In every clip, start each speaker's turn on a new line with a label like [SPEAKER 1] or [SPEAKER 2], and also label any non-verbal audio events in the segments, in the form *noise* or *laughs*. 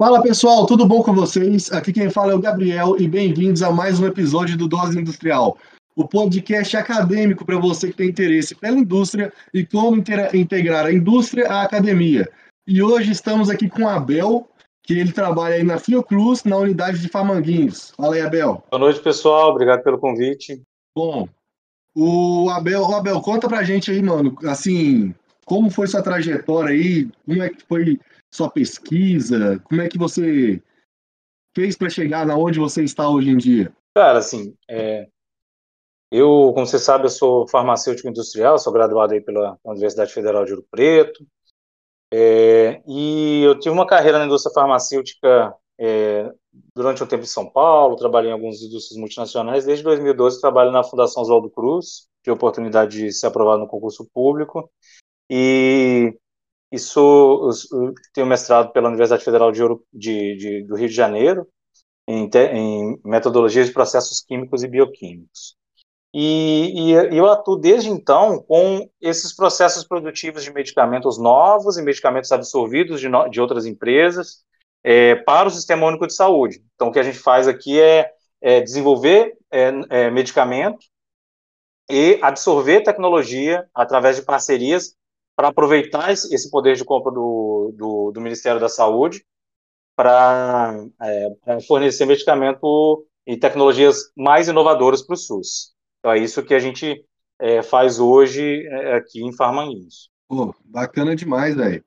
[SPEAKER 1] Fala pessoal, tudo bom com vocês? Aqui quem fala é o Gabriel e bem-vindos a mais um episódio do Dose Industrial, o podcast acadêmico para você que tem interesse pela indústria e como integrar a indústria à academia. E hoje estamos aqui com o Abel, que ele trabalha aí na Fiocruz, na unidade de Famanguinhos. Fala aí, Abel.
[SPEAKER 2] Boa noite, pessoal. Obrigado pelo convite.
[SPEAKER 1] Bom, o Abel, o Abel, conta pra gente aí, mano, assim, como foi sua trajetória aí? Como é que foi sua pesquisa? Como é que você fez para chegar na onde você está hoje em dia?
[SPEAKER 2] Cara, assim, é, eu, como você sabe, eu sou farmacêutico industrial, sou graduado aí pela Universidade Federal de Ouro Preto, é, e eu tive uma carreira na indústria farmacêutica é, durante um tempo em São Paulo, trabalhei em algumas indústrias multinacionais. Desde 2012 trabalho na Fundação Oswaldo Cruz, tive a oportunidade de ser aprovado no concurso público, e isso, tenho mestrado pela Universidade Federal de, de, de do Rio de Janeiro, em, te, em, metodologias de processos químicos e bioquímicos. E, e, eu atuo desde então com esses processos produtivos de medicamentos novos e medicamentos absorvidos de, no, de outras empresas é, para o Sistema Único de Saúde. Então, o que a gente faz aqui é, é desenvolver é, é medicamento e absorver tecnologia através de parcerias para aproveitar esse poder de compra do, do, do Ministério da Saúde para é, fornecer medicamento e tecnologias mais inovadoras para o SUS. Então é isso que a gente é, faz hoje é, aqui em Farmanguinhos.
[SPEAKER 1] Pô, bacana demais, velho.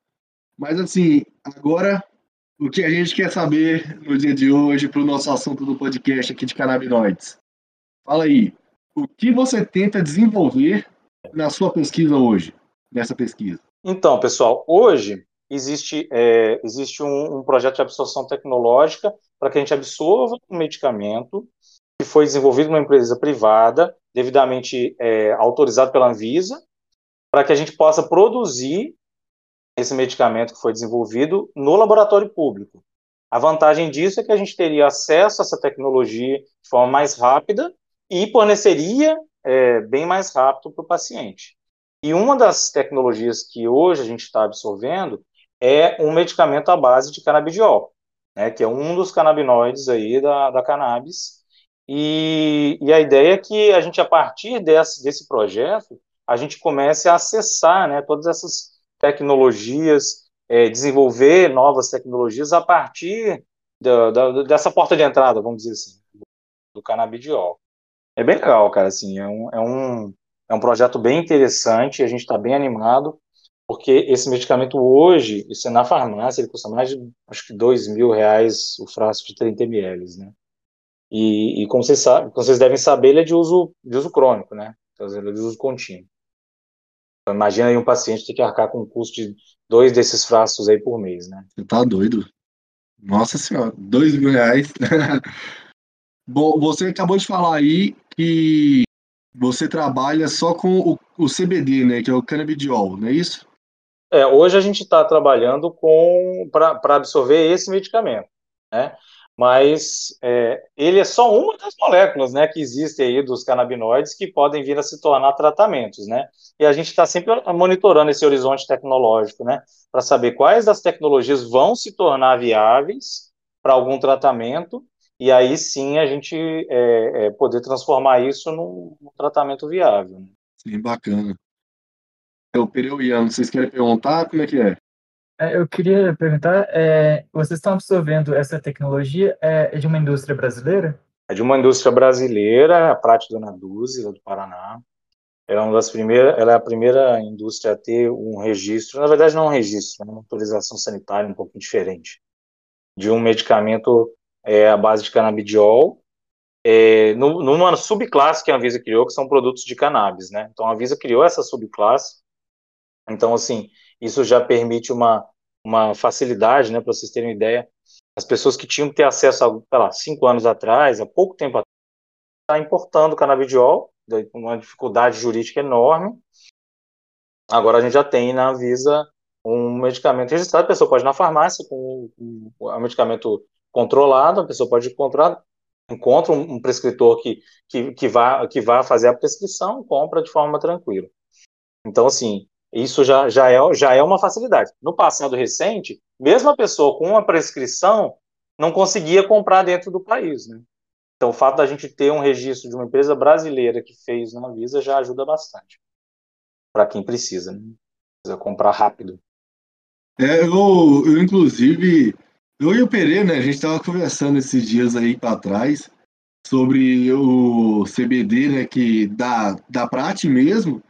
[SPEAKER 1] Mas assim, agora o que a gente quer saber no dia de hoje para o nosso assunto do podcast aqui de canabinoides. Fala aí, o que você tenta desenvolver na sua pesquisa hoje? Nessa pesquisa?
[SPEAKER 2] Então, pessoal, hoje existe, é, existe um, um, projeto de absorção tecnológica para que a gente absorva um medicamento que foi desenvolvido numa empresa privada, devidamente é, autorizado pela Anvisa, para que a gente possa produzir esse medicamento que foi desenvolvido no laboratório público. A vantagem disso é que a gente teria acesso a essa tecnologia de forma mais rápida e forneceria é, bem mais rápido para o paciente. E uma das tecnologias que hoje a gente está absorvendo é um medicamento à base de canabidiol, né, que é um dos canabinoides aí da, da cannabis. E, e a ideia é que a gente, a partir desse, desse projeto, a gente comece a acessar né, todas essas tecnologias, é, desenvolver novas tecnologias a partir da, da, dessa porta de entrada, vamos dizer assim, do canabidiol. É bem legal, cara, assim, é um, é um é um projeto bem interessante, a gente está bem animado, porque esse medicamento hoje, isso é na farmácia, ele custa mais de, acho que, dois mil reais o frasco de 30 ml, né? E, e como, vocês sabem, como vocês devem saber, ele é de uso, de uso crônico, né? Então, ele é de uso contínuo. Então, imagina aí um paciente ter que arcar com um custo de dois desses frascos aí por mês, né?
[SPEAKER 1] Você tá doido? Nossa senhora, dois mil reais. *laughs* Bom, você acabou de falar aí que você trabalha só com o, o CBD, né, que é o canabidiol, não é isso?
[SPEAKER 2] É, hoje a gente está trabalhando com para absorver esse medicamento, né? Mas é, ele é só uma das moléculas, né, que existem aí dos canabinoides que podem vir a se tornar tratamentos, né? E a gente está sempre monitorando esse horizonte tecnológico, né, para saber quais das tecnologias vão se tornar viáveis para algum tratamento e aí sim a gente é, é, poder transformar isso num, num tratamento viável. Né?
[SPEAKER 1] Sim, bacana. Eu, Pereuiano, vocês querem perguntar como é que é?
[SPEAKER 3] é eu queria perguntar, é, vocês estão absorvendo essa tecnologia é, de uma indústria brasileira?
[SPEAKER 2] É de uma indústria brasileira, a Prate Dona Duzi, do Paraná. Ela é uma das primeiras, ela é a primeira indústria a ter um registro, na verdade não um registro, é uma autorização sanitária um pouco diferente, de um medicamento é, a base de canabidiol, é, numa subclasse que a Anvisa criou, que são produtos de cannabis, né? Então a Anvisa criou essa subclasse. Então, assim, isso já permite uma, uma facilidade, né, para vocês terem uma ideia. As pessoas que tinham que ter acesso, a, sei lá, cinco anos atrás, há pouco tempo atrás, está importando canabidiol, uma dificuldade jurídica enorme. Agora a gente já tem na Anvisa um medicamento registrado, a pessoa pode ir na farmácia com o medicamento controlado, a pessoa pode encontrar encontra um, prescritor que, que, que, vá, que vá fazer a prescrição, compra de forma tranquila. Então, assim, Isso já, já, é, já é uma facilidade. No passado recente, mesmo a pessoa com uma prescrição não conseguia comprar dentro do país. Né? Então, o fato da gente ter um registro de uma empresa brasileira que fez na Visa já ajuda bastante para quem precisa, né? precisa comprar rápido.
[SPEAKER 1] É, eu, eu inclusive, eu e o Pereira, né, a gente estava conversando esses dias aí para trás sobre o CBD, né, que dá, dá Prate mesmo,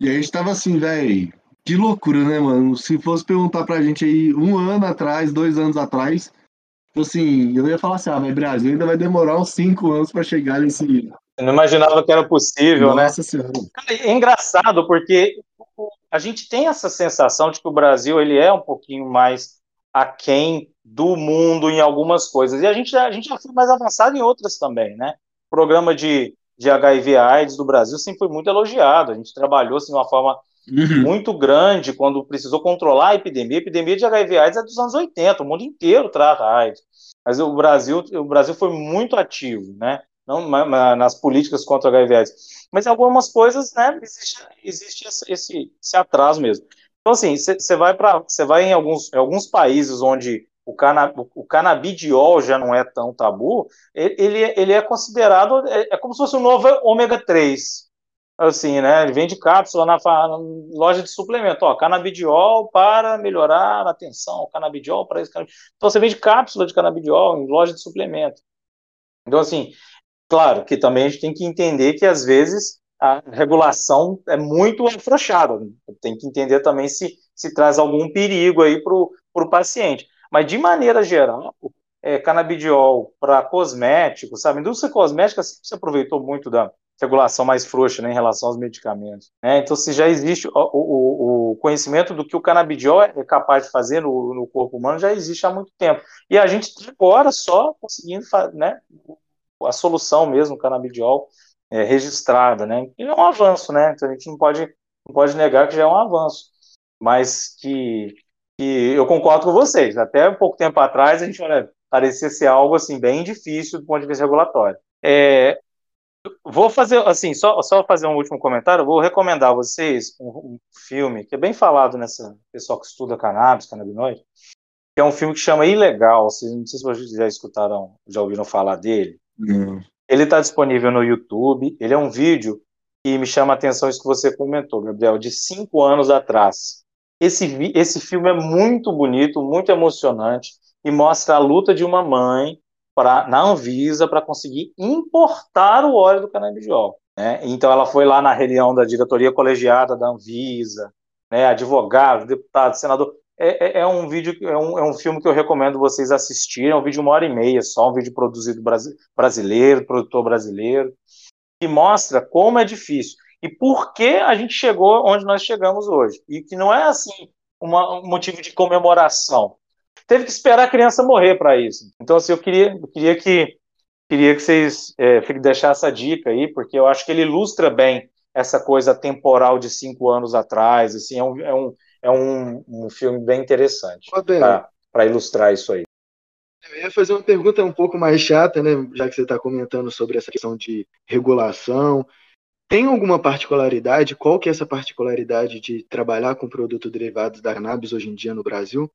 [SPEAKER 1] e a gente tava assim, velho, que loucura, né, mano? Se fosse perguntar pra gente aí um ano atrás, dois anos atrás, assim, eu ia falar assim, ah, mas Brasil ainda vai demorar uns cinco anos para chegar nesse.
[SPEAKER 2] Eu não imaginava que era possível,
[SPEAKER 1] Nossa
[SPEAKER 2] né?
[SPEAKER 1] Nossa Senhora.
[SPEAKER 2] É engraçado, porque a gente tem essa sensação de que o Brasil ele é um pouquinho mais aquém do mundo em algumas coisas. E a gente, a gente já foi mais avançado em outras também, né? O programa de, de HIV AIDS do Brasil sempre foi muito elogiado. A gente trabalhou assim, de uma forma uhum. muito grande quando precisou controlar a epidemia. A epidemia de HIV AIDS é dos anos 80, o mundo inteiro trata AIDS. Mas o Brasil, o Brasil foi muito ativo, né? Não, nas políticas contra HIV AIDS. Mas em algumas coisas, né, existe, existe esse, esse atraso mesmo. Então, assim, você vai para você vai em alguns, em alguns países onde o, cana, o canabidiol já não é tão tabu, ele, ele é considerado, é, é como se fosse um novo ômega 3. Assim, né? Ele vende cápsula na, na loja de suplemento. Ó, canabidiol para melhorar a tensão, canabidiol para isso. Então, você vende cápsula de canabidiol em loja de suplemento. Então, assim, claro que também a gente tem que entender que, às vezes, a regulação é muito afrouxada. Tem que entender também se, se traz algum perigo aí para o paciente. Mas, de maneira geral, é, canabidiol para cosméticos, sabe? A indústria cosmética sempre se aproveitou muito da regulação mais frouxa né, em relação aos medicamentos. Né? Então, se já existe o, o, o, conhecimento do que o canabidiol é capaz de fazer no, no, corpo humano, já existe há muito tempo. E a gente está agora só conseguindo né, a solução mesmo, o canabidiol, é, registrada, né? E é um avanço, né? Então a gente não pode, não pode negar que já é um avanço, mas que, que eu concordo com vocês. Até um pouco tempo atrás a gente olha, parecia ser algo assim bem difícil do ponto de vista regulatório. É, vou fazer assim, só, só fazer um último comentário. Vou recomendar a vocês um, um, filme que é bem falado nessa pessoal que estuda cannabis, canabinoide, que é um filme que chama Ilegal. Vocês, não sei se vocês já escutaram, já ouviram falar dele.
[SPEAKER 1] Não.
[SPEAKER 2] Ele está disponível no YouTube. Ele é um vídeo que me chama a atenção isso que você comentou, Gabriel, de cinco anos atrás. Esse, esse filme é muito bonito, muito emocionante e mostra a luta de uma mãe pra, na Anvisa para conseguir importar o óleo do canabidiol. Né? Então ela foi lá na reunião da diretoria colegiada da Anvisa, né, advogado, deputado, senador, é, é, é, um vídeo, é um, é um filme que eu recomendo vocês assistirem. É um vídeo de uma hora e meia só, um vídeo produzido brasileiro, produtor brasileiro, que mostra como é difícil e por que a gente chegou onde nós chegamos hoje. E que não é assim uma, um motivo de comemoração. Teve que esperar a criança morrer para isso. Então, assim, eu queria, eu queria que queria que vocês é, deixassem essa dica aí, porque eu acho que ele ilustra bem essa coisa temporal de cinco anos atrás. Assim, é um, é um é um, um filme bem interessante para ilustrar isso aí.
[SPEAKER 4] Eu ia fazer uma pergunta um pouco mais chata, né? Já que você está comentando sobre essa questão de regulação. Tem alguma particularidade? Qual que é essa particularidade de trabalhar com produtos derivados da cannabis hoje em dia no Brasil?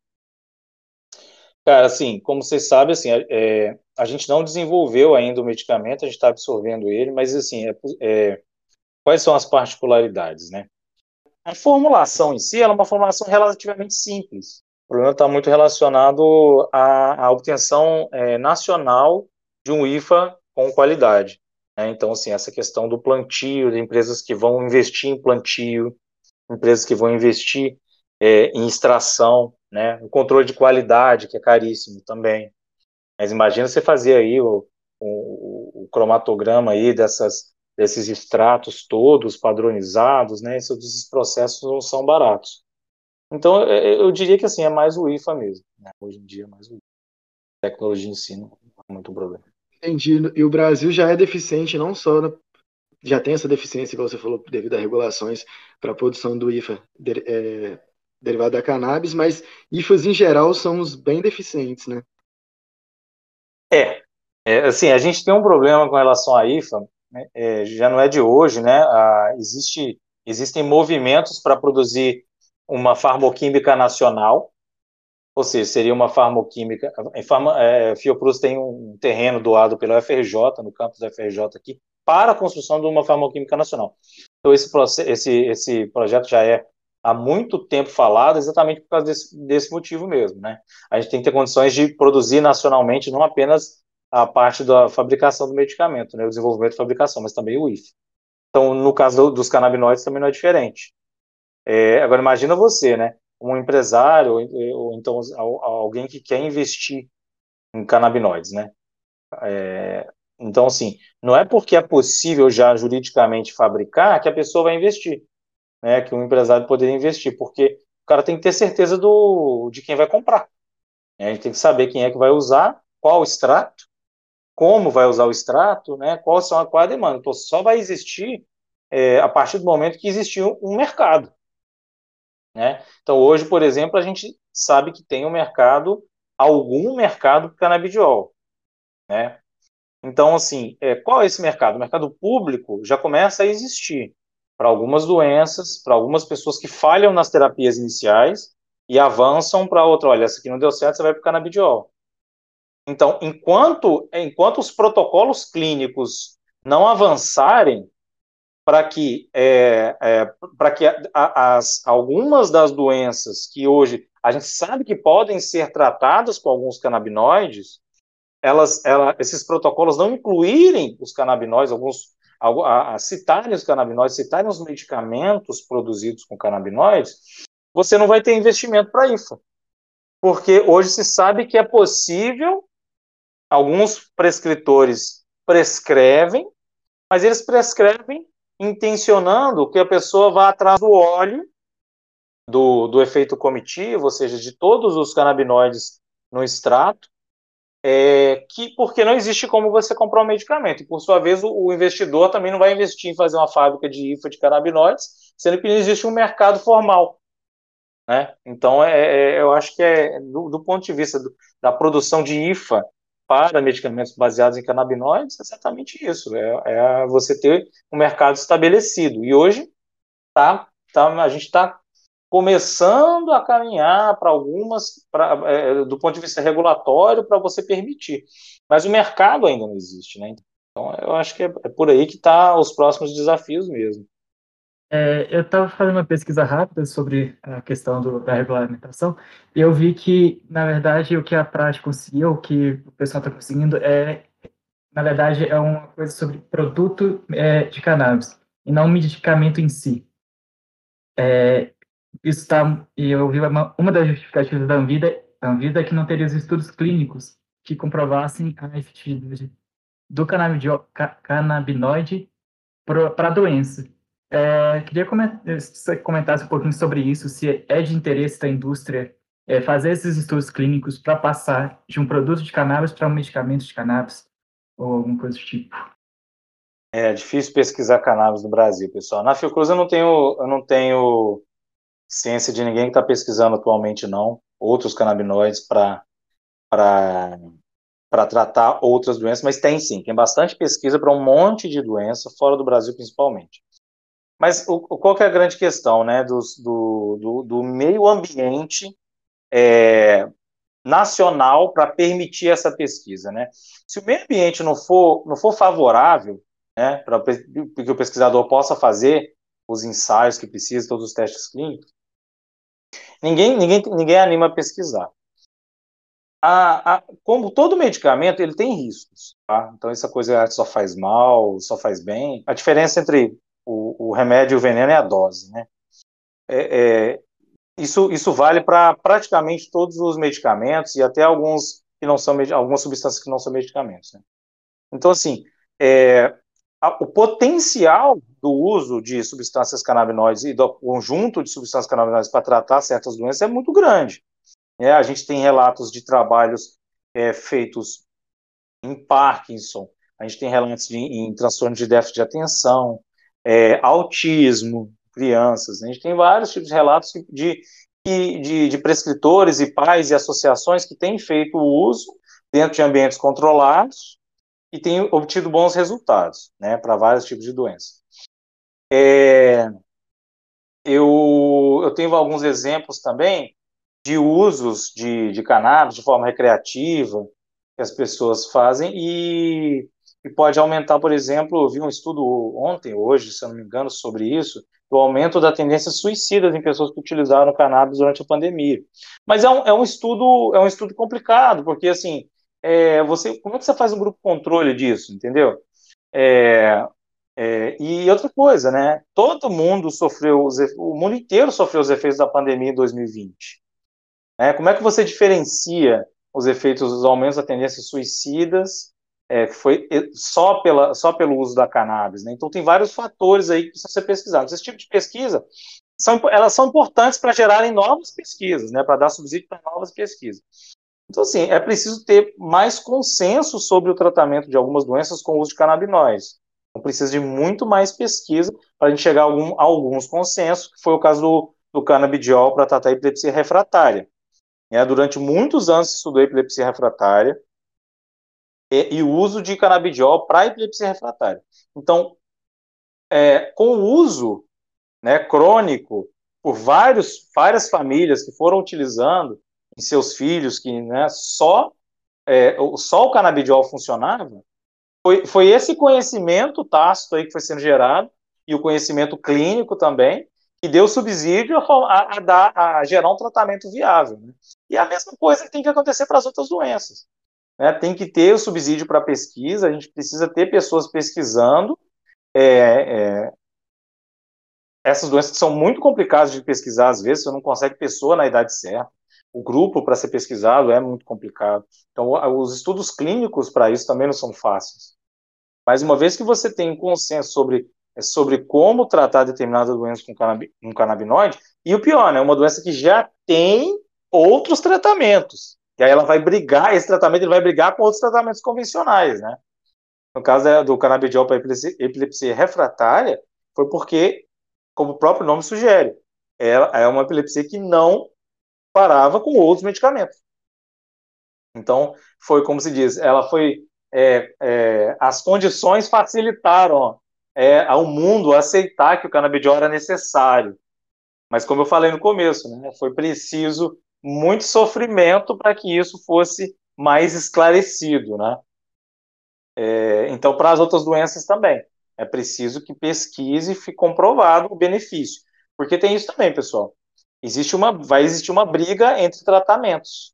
[SPEAKER 2] Cara, assim, como vocês sabem, assim, é, a gente não desenvolveu ainda o medicamento, a gente está absorvendo ele, mas assim, é, é, quais são as particularidades, né? A formulação em si é uma formulação relativamente simples. O problema está muito relacionado à, à obtenção é, nacional de um IFA com qualidade. Né? Então, assim, essa questão do plantio, de empresas que vão investir em plantio, empresas que vão investir é, em extração, né? o controle de qualidade, que é caríssimo também. Mas imagina você fazer aí o, o, o cromatograma aí dessas desses extratos todos padronizados, né? Esses processos não são baratos. Então, é, é, eu diria que assim é mais o IFA mesmo. Né? Hoje em dia, é mais o IFA. A tecnologia em si não é muito problema.
[SPEAKER 4] Entendi. E o Brasil já é deficiente não só na... já tem essa deficiência, como você falou, devido a regulações para a produção do IFA é, derivado da cannabis, mas IFAs em geral são os bem deficientes, né?
[SPEAKER 2] É, é, assim, a gente tem um problema com relação à IFA, é, já não é de hoje, né? Ah, existe, existem movimentos para produzir uma farmoquímica nacional, ou seja, seria uma farmoquímica. Em farma, é, Fiocruz tem um terreno doado pela UFRJ, no campus da UFRJ aqui, para a construção de uma farmoquímica nacional. Então, esse, esse, esse projeto já é há muito tempo falado, exatamente por causa desse, desse motivo mesmo. Né? A gente tem que ter condições de produzir nacionalmente, não apenas a parte da fabricação do medicamento, né, o desenvolvimento e fabricação, mas também o IF. Então, no caso dos canabinoides, também não é diferente. É, agora, imagina você, né, um empresário, ou, ou então alguém que quer investir em canabinoides, né? É, então, assim, não é porque é possível já juridicamente fabricar que a pessoa vai investir, né? Que um empresário poderia investir, porque o cara tem que ter certeza do, de quem vai comprar. Né? A gente tem que saber quem é que vai usar, qual extrato, como vai usar o extrato, né, qual, são, qual a demanda. Então, só vai existir é, a partir do momento que existir um mercado. Né? Então, hoje, por exemplo, a gente sabe que tem um mercado, algum mercado para canabidiol. Né? Então, assim, é, qual é esse mercado? O mercado público já começa a existir para algumas doenças, para algumas pessoas que falham nas terapias iniciais e avançam para outra. Olha, essa aqui não deu certo, você vai para o canabidiol. Então, enquanto, enquanto os protocolos clínicos não avançarem para que, é, é, para que a, as, algumas das doenças que hoje a gente sabe que podem ser tratadas com alguns canabinoides, elas, ela, esses protocolos não incluírem os canabinoides, alguns a, a, citarem os canabinoides, citarem os medicamentos produzidos com canabinoides, você não vai ter investimento para IFA. Porque hoje se sabe que é possível alguns prescritores prescrevem, mas eles prescrevem intencionando que a pessoa vá atrás do óleo, do, do efeito comitivo, ou seja, de todos os canabinoides no extrato, é, que porque não existe como você comprar um medicamento. E por sua vez, o, o, investidor também não vai investir em fazer uma fábrica de IFA de canabinoides, sendo que não existe um mercado formal. Né? Então, é, é, eu acho que é do, do ponto de vista do, da produção de IFA para medicamentos baseados em canabinoides é exatamente isso, é, é você ter um mercado estabelecido. E hoje tá, tá, a gente está começando a caminhar para algumas, pra, é, do ponto de vista regulatório, para você permitir. Mas o mercado ainda não existe, né? Então eu acho que é, é por aí que está os próximos desafios mesmo.
[SPEAKER 3] É, eu estava fazendo uma pesquisa rápida sobre a questão do, da regulamentação e eu vi que, na verdade, o que a prática conseguiu, o que o pessoal está conseguindo, é, na verdade, é uma coisa sobre produto é, de cannabis e não medicamento em si. É, isso está, e eu vi uma, uma das justificativas da Anvida, a Anvida é que não teria os estudos clínicos que comprovassem a efetividade do canabinoide para a doença. É, queria comentar, se você comentasse um pouquinho sobre isso, se é de interesse da indústria é, fazer esses estudos clínicos para passar de um produto de cannabis para um medicamento de cannabis ou alguma coisa do tipo.
[SPEAKER 2] É difícil pesquisar cannabis no Brasil, pessoal. Na Fiocruz eu não tenho, eu não tenho ciência de ninguém que está pesquisando atualmente, não, outros canabinoides para para tratar outras doenças, mas tem sim, tem bastante pesquisa para um monte de doença, fora do Brasil principalmente. Mas o, qual que é a grande questão, né, do, do, do meio ambiente é, nacional para permitir essa pesquisa, né? Se o meio ambiente não for, não for favorável, né, para que o pesquisador possa fazer os ensaios que precisa, todos os testes clínicos, ninguém, ninguém, ninguém anima a pesquisar. A, a, como todo medicamento, ele tem riscos, tá? Então, essa coisa só faz mal, só faz bem. A diferença entre o, o remédio o veneno é a dose, né? É, é, isso, isso vale para praticamente todos os medicamentos e até alguns que não são algumas substâncias que não são medicamentos. Né? Então, assim, é, a, o potencial do uso de substâncias canabinoides e do conjunto de substâncias canabinoides para tratar certas doenças é muito grande. É, a gente tem relatos de trabalhos é, feitos em Parkinson, a gente tem relatos de, em transtorno de déficit de atenção, é, autismo, crianças. Né? A gente tem vários tipos de relatos de, de, de prescritores e pais e associações que têm feito o uso dentro de ambientes controlados e têm obtido bons resultados né, para vários tipos de doenças. É, eu, eu tenho alguns exemplos também de usos de, de cannabis de forma recreativa que as pessoas fazem e, e pode aumentar, por exemplo, eu vi um estudo ontem, hoje, se eu não me engano, sobre isso, do aumento da tendência suicida em pessoas que utilizaram cannabis durante a pandemia. Mas é um, é um estudo é um estudo complicado, porque assim, é, você, como é que você faz um grupo controle disso, entendeu? É, é, e outra coisa, né? Todo mundo sofreu, o mundo inteiro sofreu os efeitos da pandemia em 2020. Né? Como é que você diferencia os efeitos dos aumentos da tendência suicidas é, foi só, pela, só pelo uso da cannabis? Né? Então tem vários fatores aí que precisam ser pesquisados. Esse tipo de pesquisa são, elas são importantes para gerarem novas pesquisas, né? Para dar subsídio para novas pesquisas. Então, assim, é preciso ter mais consenso sobre o tratamento de algumas doenças com o uso de canabinoides. Então, precisa de muito mais pesquisa para a gente chegar a, algum, a, alguns consensos, que foi o caso do, do canabidiol para tratar a epilepsia refratária. É, durante muitos anos se estudou epilepsia refratária e, e o uso de canabidiol para epilepsia refratária. Então, é, com o uso né, crônico por vários, várias famílias que foram utilizando em seus filhos, que né, só, é, só o canabidiol funcionava, foi, foi esse conhecimento tácito aí que foi sendo gerado, e o conhecimento clínico também, que deu subsídio a, a, dar, a gerar um tratamento viável. Né? E a mesma coisa tem que acontecer para as outras doenças. Né? Tem que ter o subsídio para pesquisa, a gente precisa ter pessoas pesquisando é, é, essas doenças que são muito complicadas de pesquisar, às vezes, você não consegue pessoa na idade certa. O grupo para ser pesquisado é muito complicado. Então, os estudos clínicos para isso também não são fáceis. Mas uma vez que você tem um consenso sobre, é, sobre como tratar determinada doença com canabinoide, e o pior, né, uma doença que já tem outros tratamentos. E aí ela vai brigar, esse tratamento ele vai brigar com outros tratamentos convencionais, né? No caso do canabidiol para epilepsia, epilepsia refratária, foi porque, como o próprio nome sugere, ela é uma epilepsia que não parava com outros medicamentos. Então, foi como se diz, ela foi é, é, as condições facilitaram é, ao mundo aceitar que o canabidiol era necessário. Mas, como eu falei no começo, né, foi preciso muito sofrimento para que isso fosse mais esclarecido. Né? É, então, para as outras doenças também. É preciso que pesquise e fique comprovado o benefício. Porque tem isso também, pessoal. Existe uma, vai existir uma briga entre tratamentos.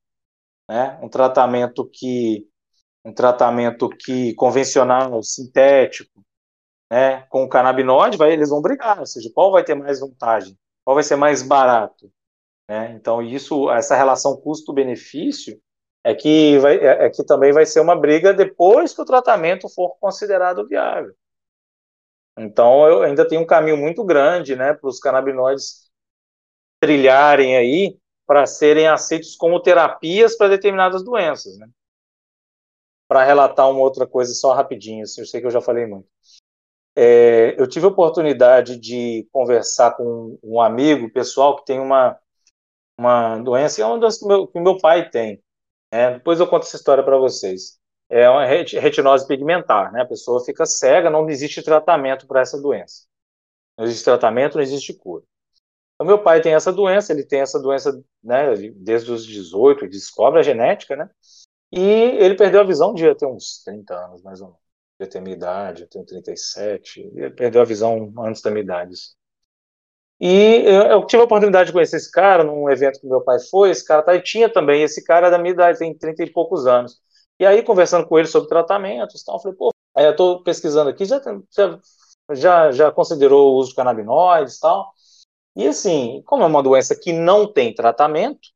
[SPEAKER 2] Né? Um tratamento que um tratamento que convencional, sintético, né, com o canabinoide, vai, eles vão brigar, ou seja, qual vai ter mais vantagem, qual vai ser mais barato, né? Então isso, essa relação custo-benefício é que vai, é, é que também vai ser uma briga depois que o tratamento for considerado viável. Então eu ainda tenho um caminho muito grande, né, para os canabinoides trilharem aí para serem aceitos como terapias para determinadas doenças, né? para relatar uma outra coisa só rapidinho, assim, eu sei que eu já falei muito. É, eu tive a oportunidade de conversar com um amigo pessoal que tem uma, uma doença, é uma doença que meu, que meu pai tem. Né? Depois eu conto essa história para vocês. É uma retinose pigmentar, né? A pessoa fica cega, não existe tratamento para essa doença. Não existe tratamento, não existe cura. O meu pai tem essa doença, ele tem essa doença né, desde os 18, descobre a genética, né? E ele perdeu a visão, devia ter uns 30 anos, mais ou menos. Devia ter minha idade, eu tenho 37. Ele perdeu a visão antes da minha idade. E eu, tive a oportunidade de conhecer esse cara num evento que meu pai foi. Esse cara tá, e tinha também, esse cara é da minha idade, tem 30 e poucos anos. E aí, conversando com ele sobre tratamentos tal, eu falei, pô, aí eu tô pesquisando aqui, já, já, já, já considerou o uso de canabinoides e tal. E assim, como é uma doença que não tem tratamento,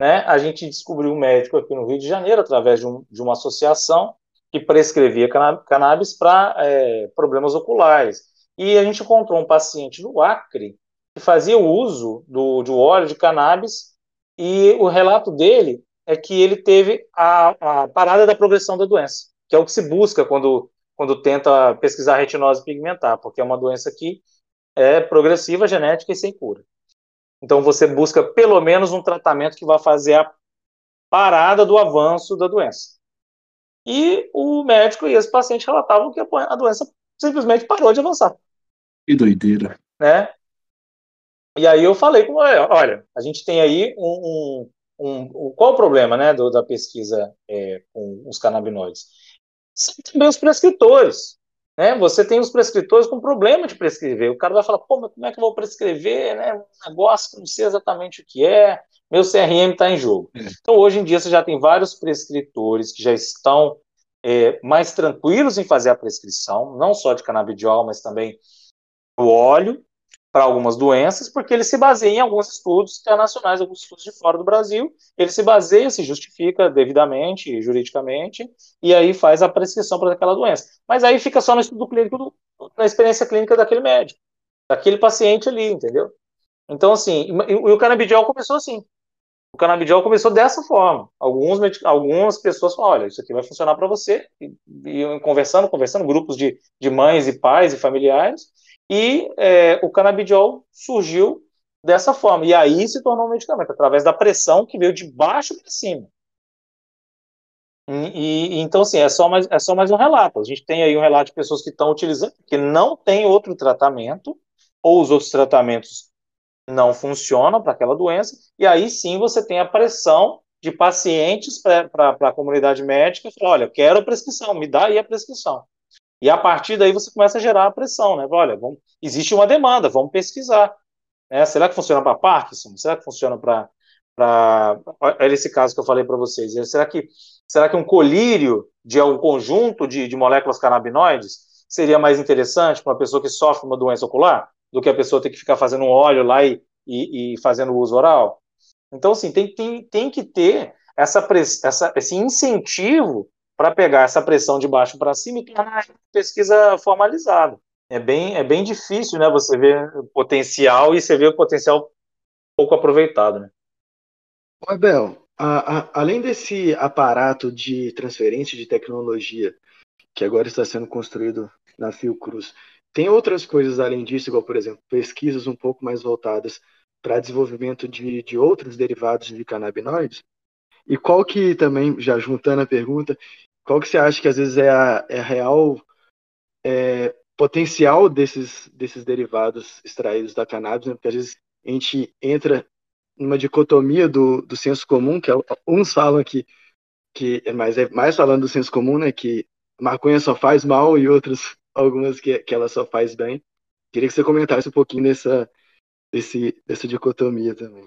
[SPEAKER 2] né, a gente descobriu um médico aqui no Rio de Janeiro, através de, um, de uma associação que prescrevia cannabis para é, problemas oculares. E a gente encontrou um paciente no Acre que fazia o uso do, de óleo de cannabis e o relato dele é que ele teve a, a parada da progressão da doença, que é o que se busca quando, quando tenta pesquisar retinose pigmentar, porque é uma doença que é progressiva, genética e sem cura. Então você busca pelo menos um tratamento que vai fazer a parada do avanço da doença. E o médico e esse paciente relatavam que a doença simplesmente parou de avançar.
[SPEAKER 1] Que doideira.
[SPEAKER 2] Né? E aí eu falei com olha, a gente tem aí um, um, um qual o problema, né, do, da pesquisa é, com os canabinoides? São também os prescritores, né? Você tem os prescritores com problema de prescrever. O cara vai falar, pô, mas como é que eu vou prescrever, né? Um negócio que não sei exatamente o que é, meu CRM está em jogo. É. Então, hoje em dia, você já tem vários prescritores que já estão é, mais tranquilos em fazer a prescrição, não só de canabidiol, mas também do óleo, para algumas doenças, porque ele se baseia em alguns estudos internacionais, alguns estudos de fora do Brasil, ele se baseia, se justifica devidamente, juridicamente, e aí faz a prescrição para aquela doença. Mas aí fica só no estudo clínico, do, na experiência clínica daquele médico, daquele paciente ali, entendeu? Então, assim, e, e o canabidiol começou assim. O canabidiol começou dessa forma. Alguns, algumas pessoas falam, olha, isso aqui vai funcionar para você, e, e, conversando, conversando, grupos de, de mães e pais e familiares, e é, o canabidiol surgiu dessa forma. E aí se tornou um medicamento, através da pressão que veio de baixo para cima. E, e, então, assim, é só, mais, é só mais um relato. A gente tem aí um relato de pessoas que estão utilizando, que não tem outro tratamento, ou os outros tratamentos não funcionam para aquela doença, e aí sim você tem a pressão de pacientes para a comunidade médica, falar, olha, quero a prescrição, me dá aí a prescrição. E a partir daí você começa a gerar a pressão, né? Olha, vamos, existe uma demanda, vamos pesquisar. Né? Será que funciona para Parkinson? Será que funciona para. Olha esse caso que eu falei para vocês. Será que, será que um colírio de um conjunto de, de moléculas canabinoides seria mais interessante para uma pessoa que sofre uma doença ocular do que a pessoa ter que ficar fazendo um óleo lá e, e, e fazendo uso oral? Então, assim, tem, tem, tem que ter essa, essa, esse incentivo para pegar essa pressão de baixo para cima e tornar pesquisa formalizada. É bem, é bem difícil, né, você ver potencial e você ver o potencial pouco aproveitado, né?
[SPEAKER 4] Abel, a, a, além desse aparato de transferência de tecnologia que agora está sendo construído na Fiocruz, tem outras coisas além disso, igual, por exemplo, pesquisas um pouco mais voltadas para desenvolvimento de, de outros derivados de canabinoides? E qual que também, já juntando a pergunta, qual que você acha que às vezes é a, é a real é, potencial desses, desses derivados extraídos da cannabis? Né? Porque às vezes a gente entra numa dicotomia do, do senso comum, que é, uns falam que, que mas é mais falando do senso comum, né, que maconha só faz mal e outros *laughs* algumas que, que ela só faz bem. Queria que você comentasse um pouquinho dessa, desse, dessa dicotomia também.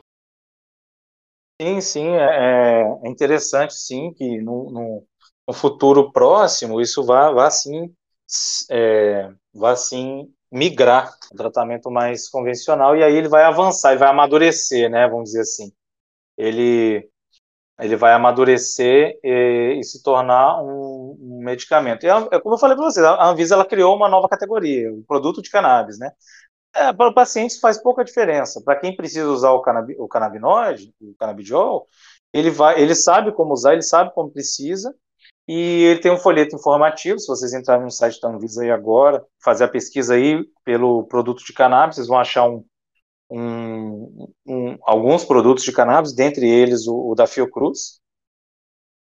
[SPEAKER 2] Sim, sim, é, é interessante, sim, que no, no, no futuro próximo isso vá sim, é, vá sim migrar um tratamento mais convencional e aí ele vai avançar, ele vai amadurecer, né, vamos dizer assim. Ele ele vai amadurecer e, e se tornar um, um medicamento. É como eu falei para vocês, a Anvisa ela criou uma nova categoria, o produto de cannabis, né? É, para o paciente faz pouca diferença. Para quem precisa usar o, canab, o canabinoide, o canabidiol, ele vai, ele sabe como usar, ele sabe como precisa, e ele tem um folheto informativo, se vocês entrarem no site da Anvisa aí agora, fazer a pesquisa aí pelo produto de cannabis, vocês vão achar um, um, um, alguns produtos de cannabis, dentre eles o, o da Fiocruz,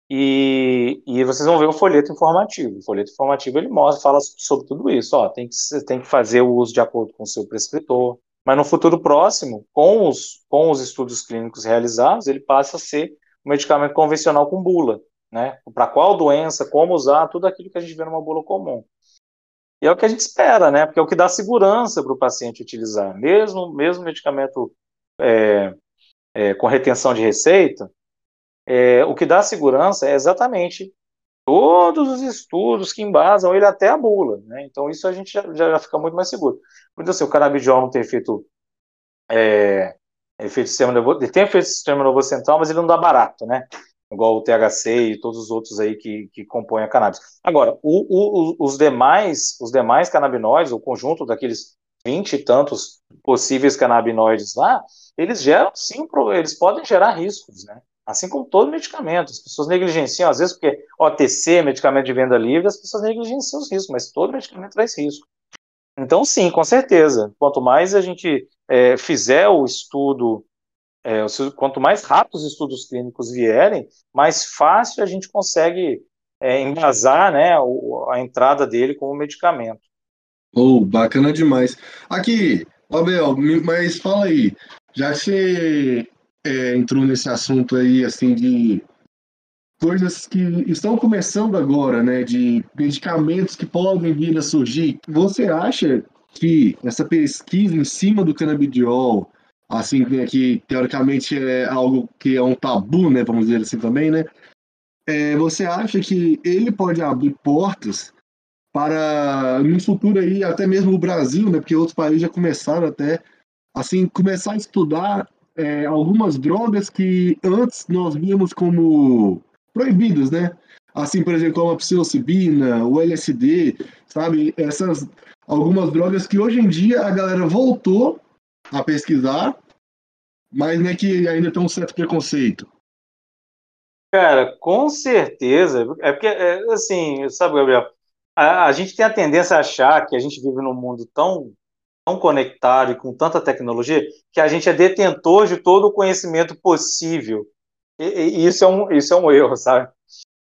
[SPEAKER 2] e, e, vocês vão ver o folheto informativo. O folheto informativo ele mostra, fala sobre tudo isso. Ó, tem que, você tem que fazer o uso de acordo com o seu prescritor. Mas no futuro próximo, com os, com os estudos clínicos realizados, ele passa a ser um medicamento convencional com bula né? Para qual doença, como usar, tudo aquilo que a gente vê numa bula comum. E é o que a gente espera, né? Porque é o que dá segurança para o paciente utilizar. Mesmo, mesmo medicamento é, é, com retenção de receita, é, o que dá segurança é exatamente todos os estudos que embasam ele até a bula, né? Então isso a gente já, já fica muito mais seguro. Porque assim, o canabidiol não tem efeito é, efeito sistema nervoso, ele tem efeito sistema nervoso central, mas ele não dá barato, né? Igual o THC e todos os outros aí que, que compõem a cannabis. Agora, o, o, os demais os demais canabinoides, o conjunto daqueles 20 e tantos possíveis canabinoides lá, eles geram sim, eles podem gerar riscos, né? Assim como todo medicamento. As pessoas negligenciam, às vezes, porque OTC, medicamento de venda livre, as pessoas negligenciam os riscos, mas todo medicamento traz risco. Então, sim, com certeza. Quanto mais a gente é, fizer o estudo é, quanto mais rápido os estudos clínicos vierem, mais fácil a gente consegue é, embasar né, a entrada dele como medicamento.
[SPEAKER 1] Oh, bacana demais. Aqui, Abel, mas fala aí, já que você é, entrou nesse assunto aí, assim, de coisas que estão começando agora, né, de medicamentos que podem vir a surgir, você acha que essa pesquisa em cima do canabidiol, assim, que teoricamente é algo que é um tabu, né, vamos dizer assim também, né, é, você acha que ele pode abrir portas para, no futuro aí, até mesmo o Brasil, né, porque outros países já começaram até, assim, começar a estudar é, algumas drogas que antes nós víamos como proibidas, né? Assim, por exemplo, como a psilocibina, o LSD, sabe? Essas algumas drogas que hoje em dia a galera voltou a pesquisar, mas né, que ainda tem um certo preconceito.
[SPEAKER 2] Cara, com certeza. É porque, é, assim, sabe, Gabriel, a, a, gente tem a tendência a achar que a gente vive num mundo tão, tão conectado e com tanta tecnologia que a gente é detentor de todo o conhecimento possível. E, e isso, é um, isso é um erro, sabe?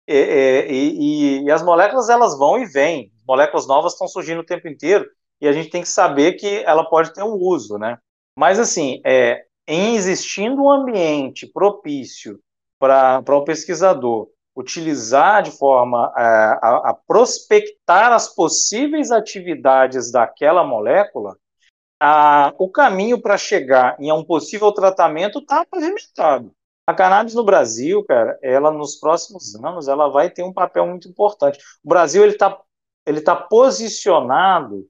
[SPEAKER 2] E, e, e, as moléculas elas vão e vêm, moléculas novas estão surgindo o tempo inteiro e a gente tem que saber que ela pode ter um uso, né? Mas assim, é, em existindo um ambiente propício para o pesquisador utilizar de forma é, a, a, prospectar as possíveis atividades daquela molécula, a, o caminho para chegar em um possível tratamento está pavimentado. A cannabis no Brasil, cara, ela nos próximos anos ela vai ter um papel muito importante. O Brasil ele está ele tá posicionado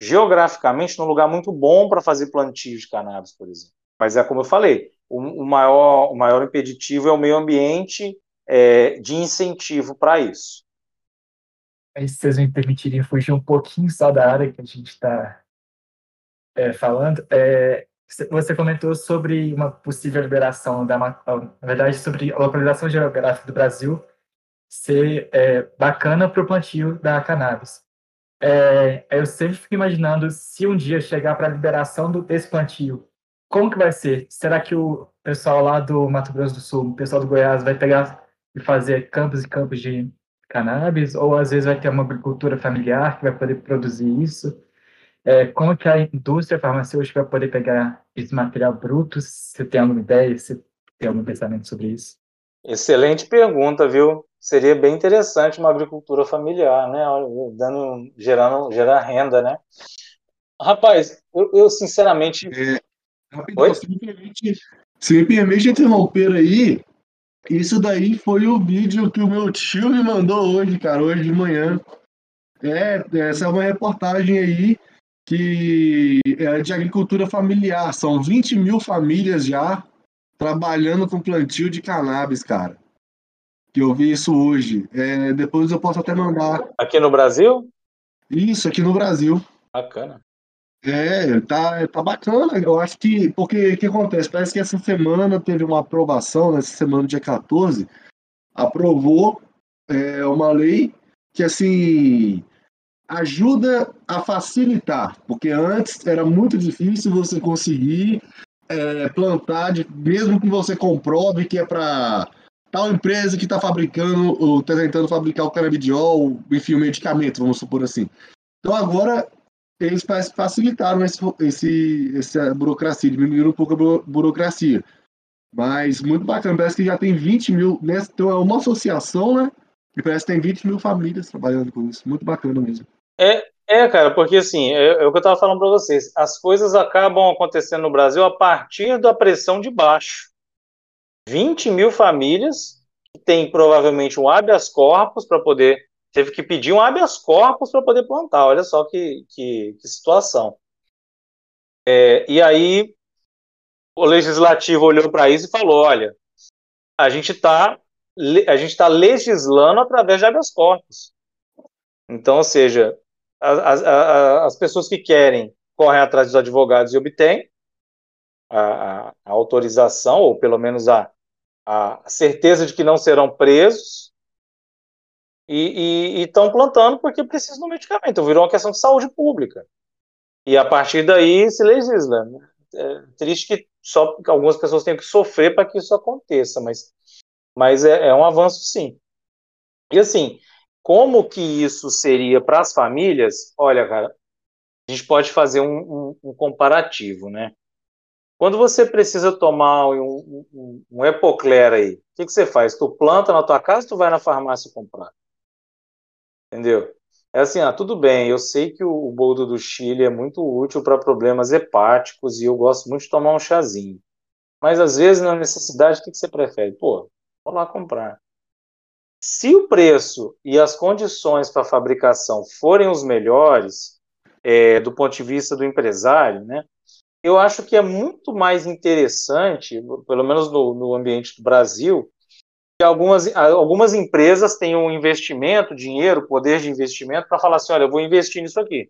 [SPEAKER 2] geograficamente num lugar muito bom para fazer plantio de cannabis, por exemplo. Mas é como eu falei, o, o maior, o maior impeditivo é o meio ambiente é, de incentivo para isso.
[SPEAKER 3] Aí, vocês me permitirem fugir um pouquinho só da área que a gente está é, falando, é, você comentou sobre uma possível liberação da, na verdade, sobre a localização geográfica do Brasil ser é, bacana para o plantio da cannabis. É, eu sempre fico imaginando se um dia chegar para a liberação do, desse plantio, como que vai ser? Será que o pessoal lá do Mato Grosso do Sul, o pessoal do Goiás, vai pegar e fazer campos e campos de cannabis? Ou às vezes vai ter uma agricultura familiar que vai poder produzir isso? É, como que a indústria farmacêutica vai poder pegar esse material bruto? Você tem alguma ideia? Você tem algum pensamento sobre isso?
[SPEAKER 2] Excelente pergunta, viu? Seria bem interessante uma agricultura familiar, né? Dando, gerando, gerar renda, né? Rapaz, eu, eu sinceramente
[SPEAKER 1] é, Rapidão, se me, permite, se me permite interromper aí, isso daí foi o vídeo que o meu tio me mandou hoje, cara, hoje de manhã. É, essa é uma reportagem aí que é de agricultura familiar. São 20 mil famílias já trabalhando com plantio de cannabis, cara. Que eu vi isso hoje. É, depois eu posso até mandar.
[SPEAKER 2] Aqui no Brasil?
[SPEAKER 1] Isso, aqui no Brasil.
[SPEAKER 2] Bacana.
[SPEAKER 1] É, tá, tá bacana. Eu acho que. Porque o que acontece? Parece que essa semana teve uma aprovação, nessa semana, dia 14, aprovou é, uma lei que, assim, ajuda a facilitar, porque antes era muito difícil você conseguir é, plantar, de, mesmo que você comprove que é para tal empresa que está fabricando, ou está tentando fabricar o canabidiol, enfim, o medicamento, vamos supor assim. Então agora eles facilitaram esse, esse, essa burocracia, diminuíram um pouco a burocracia. Mas muito bacana, parece que já tem 20 mil, né? então é uma associação, né? E parece que tem 20 mil famílias trabalhando com isso. Muito bacana mesmo.
[SPEAKER 2] É, é cara, porque assim, é, é o que eu estava falando para vocês. As coisas acabam acontecendo no Brasil a partir da pressão de baixo. 20 mil famílias que têm provavelmente um habeas corpus para poder teve que pedir um habeas corpus para poder plantar. Olha só que, que, que situação. É, e aí o legislativo olhou para isso e falou: olha, a gente está a gente está legislando através de habeas corpus. Então, ou seja, as, as, as pessoas que querem correm atrás dos advogados e obtêm a, a, a autorização, ou pelo menos a, a certeza de que não serão presos, e estão plantando porque precisam do medicamento. Virou uma questão de saúde pública. E a partir daí se legisla. É triste que só algumas pessoas tenham que sofrer para que isso aconteça, mas, mas é, é um avanço sim. E assim, como que isso seria para as famílias? Olha, cara, a gente pode fazer um, um, um comparativo, né? Quando você precisa tomar um, um, um aí, o que, que você faz? Tu planta na tua casa ou tu vai na farmácia comprar? Entendeu? É assim, ah, tudo bem, eu sei que o, o boldo do Chile é muito útil para problemas hepáticos e eu gosto muito de tomar um chazinho. Mas às vezes, na necessidade, o que, que você prefere? Pô, vou lá comprar. Se o preço e as condições para fabricação forem os melhores, é, do ponto de vista do empresário, né, eu acho que é muito mais interessante, pelo menos no, no ambiente do Brasil, que algumas, algumas empresas tenham um investimento, dinheiro, poder de investimento, para falar assim: olha, eu vou investir nisso aqui.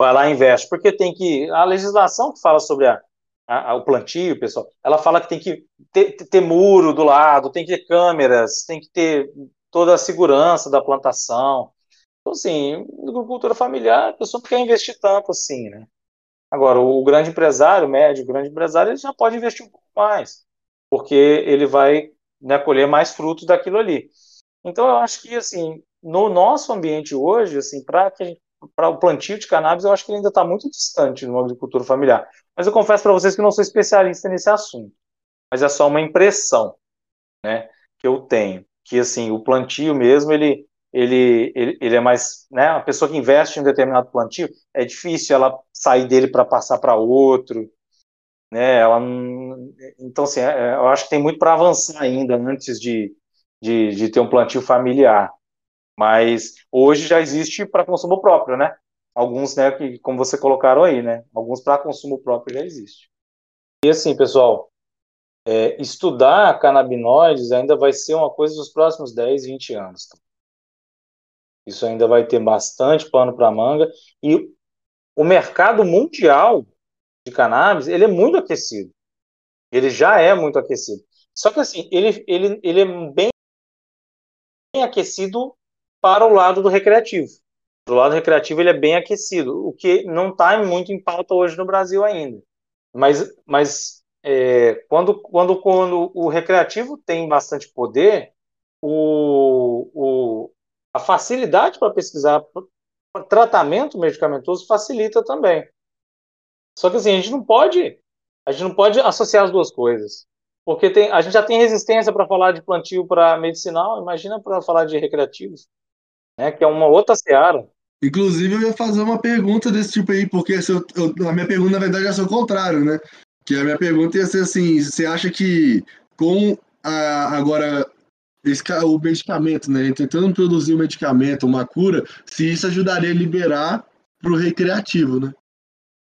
[SPEAKER 2] Vai lá e investe. Porque tem que. A legislação que fala sobre a, a, o plantio, pessoal, ela fala que tem que ter, ter, muro do lado, tem que ter câmeras, tem que ter toda a segurança da plantação. Então, assim, agricultura familiar, a pessoa não quer investir tanto assim, né? Agora, o grande empresário, o médio, o grande empresário, ele já pode investir um pouco mais, porque ele vai né, colher mais frutos daquilo ali. Então, eu acho que, assim, no nosso ambiente hoje, assim, para o plantio de cannabis, eu acho que ele ainda está muito distante uma agricultura familiar. Mas eu confesso para vocês que não sou especialista nesse assunto. Mas é só uma impressão, né, que eu tenho, que assim, o plantio mesmo, ele ele, ele, ele é mais, né, a pessoa que investe em um determinado plantio, é difícil ela sair dele para passar para outro, né, ela então assim, é, eu acho que tem muito para avançar ainda antes de, de, de ter um plantio familiar, mas hoje já existe para consumo próprio, né, alguns, né, que, como você colocaram aí, né, alguns para consumo próprio já existe. E assim, pessoal, é, estudar canabinoides ainda vai ser uma coisa dos próximos 10, 20 anos. Tá? Isso ainda vai ter bastante pano para manga e o mercado mundial de cannabis, ele é muito aquecido. Ele já é muito aquecido. Só que assim, ele, ele, ele é bem aquecido para o lado do recreativo. Do lado recreativo ele é bem aquecido, o que não está muito em pauta hoje no Brasil ainda. Mas, mas é, quando, quando, quando o recreativo tem bastante poder, o, o, a facilidade para pesquisar tratamento medicamentoso facilita também. Só que assim, a gente não pode, a gente não pode associar as duas coisas. Porque tem, a gente já tem resistência para falar de plantio para medicinal, imagina para falar de recreativos né, que é uma outra seara.
[SPEAKER 1] Inclusive, eu ia fazer uma pergunta desse tipo aí, porque eu, eu, a minha pergunta, na verdade, é o contrário, né? Que a minha pergunta ia ser assim: você acha que com a, agora esse, o medicamento, né? Tentando produzir um medicamento, uma cura, se isso ajudaria a liberar para o recreativo, né?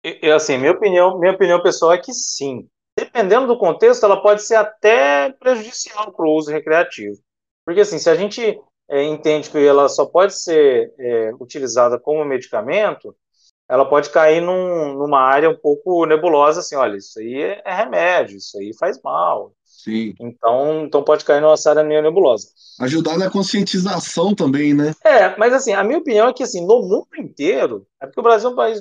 [SPEAKER 2] É assim, minha opinião, minha opinião pessoal é que sim. Dependendo do contexto, ela pode ser até prejudicial para o uso recreativo. Porque assim, se a gente é, entende que ela só pode ser é, utilizada como medicamento, ela pode cair num, numa área um pouco nebulosa, assim, olha, isso aí é, é remédio, isso aí faz mal.
[SPEAKER 1] Sim.
[SPEAKER 2] Então, então pode cair numa área meio nebulosa.
[SPEAKER 1] Ajudar na conscientização também, né?
[SPEAKER 2] É, mas assim, a minha opinião é que assim, no mundo inteiro, é porque o Brasil é um país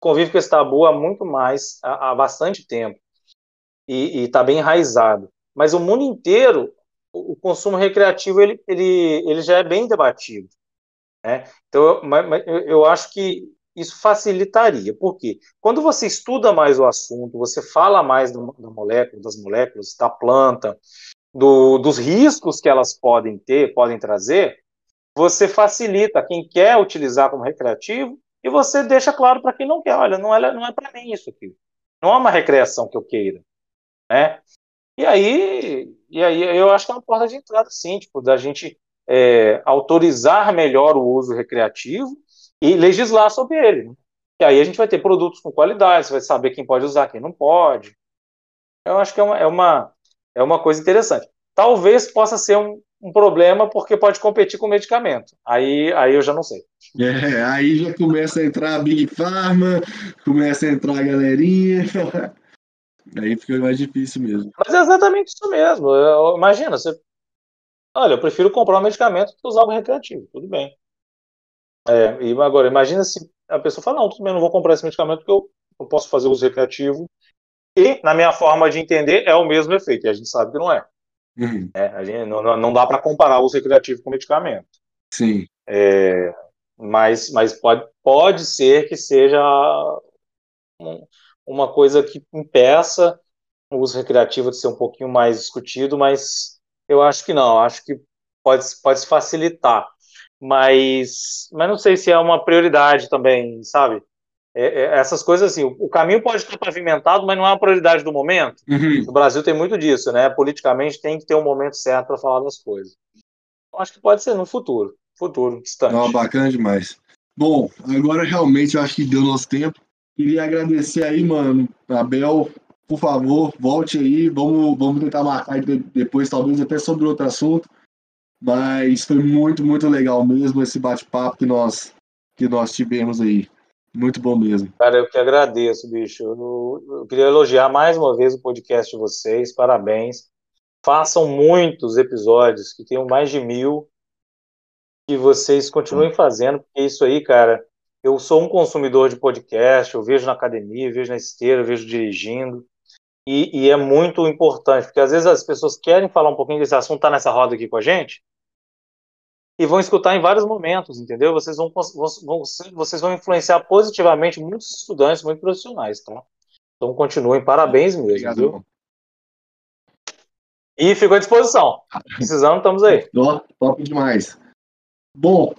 [SPEAKER 2] convive com esse tabu há muito mais, há, há bastante tempo, e está bem enraizado. Mas o mundo inteiro o consumo recreativo ele, ele, ele já é bem debatido. Né? Então, eu, eu acho que isso facilitaria. Por quê? Quando você estuda mais o assunto, você fala mais da, da molécula, das moléculas, da planta, do, dos riscos que elas podem ter, podem trazer, você facilita quem quer utilizar como recreativo e você deixa claro para quem não quer. Olha, não é, não é para mim isso aqui. Não é uma recreação que eu queira. Né? E aí, e aí eu acho que é uma porta de entrada, sim, tipo, da gente é, autorizar melhor o uso recreativo e legislar sobre ele. Né? E aí a gente vai ter produtos com qualidade, você vai saber quem pode usar, quem não pode. Eu acho que é uma, é uma, é uma coisa interessante. Talvez possa ser um, um problema porque pode competir com medicamento. Aí, aí eu já não sei.
[SPEAKER 1] É, aí já começa a entrar a Big Pharma, começa a entrar a galerinha. *laughs* Aí fica mais difícil mesmo.
[SPEAKER 2] Mas é exatamente isso mesmo. Eu, imagina, você. Olha, eu prefiro comprar um medicamento que usar algo recreativo, tudo bem. É, e agora, imagina se a pessoa fala, não, tudo bem, não vou comprar esse medicamento porque eu, eu posso fazer uso recreativo. E, na minha forma de entender, é o mesmo efeito, e a gente sabe que não é. Uhum. é a gente, não, não dá para comparar o uso recreativo com medicamento.
[SPEAKER 1] Sim.
[SPEAKER 2] É, Mas, mas pode, pode ser que seja uma coisa que impeça o uso recreativo de ser um pouquinho mais discutido, mas eu acho que não, acho que pode, pode se facilitar. Mas, mas não sei se é uma prioridade também, sabe? É, é, essas coisas assim, o, o, caminho pode estar pavimentado, mas não é uma prioridade do momento. Uhum. No Brasil tem muito disso, né? Politicamente tem que ter um momento certo para falar das coisas. Acho que pode ser no futuro, futuro distante.
[SPEAKER 1] Não, bacana demais. Bom, agora realmente eu acho que deu nosso tempo. Queria agradecer aí, mano, Abel, por favor, volte aí, vamos, vamos tentar marcar depois, talvez até sobre outro assunto. Mas foi muito, muito legal mesmo esse bate-papo que nós, que nós tivemos aí. Muito bom mesmo.
[SPEAKER 2] Cara, eu que agradeço, bicho. Eu, queria elogiar mais uma vez o podcast de vocês. Parabéns. Façam muitos episódios, que tenham mais de mil, que vocês continuem fazendo, porque isso aí, cara, eu sou um consumidor de podcast, eu vejo na academia, vejo na esteira, vejo dirigindo, e, e, é muito importante, porque às vezes as pessoas querem falar um pouquinho desse assunto, tá nessa roda aqui com a gente, e vão escutar em vários momentos, entendeu? Vocês vão, vão, vocês vão influenciar positivamente muitos estudantes, muitos profissionais, tá? Então continuem, parabéns mesmo, Obrigado, viu? E fico à disposição. Precisando, estamos aí.
[SPEAKER 1] Top, top demais. Bom,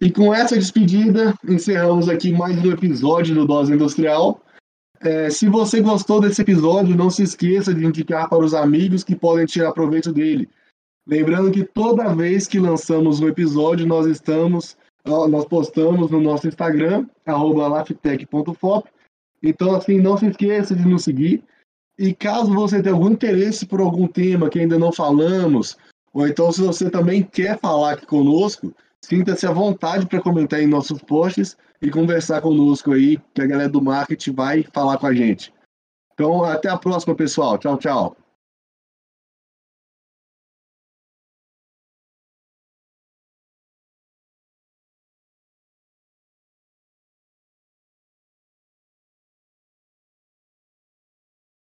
[SPEAKER 1] e com essa despedida, encerramos aqui mais um episódio do Dose Industrial. É, se você gostou desse episódio, não se esqueça de indicar para os amigos que podem tirar proveito dele. Lembrando que toda vez que lançamos um episódio, nós estamos, nós postamos no nosso Instagram, laftec.fop. Então, assim, não se esqueça de nos seguir. E caso você tenha algum interesse por algum tema que ainda não falamos, ou então se você também quer falar aqui conosco, sinta-se à vontade para comentar em nossos posts e conversar conosco aí, que a galera do marketing vai falar com a gente. Então, até a próxima, pessoal. Tchau, tchau.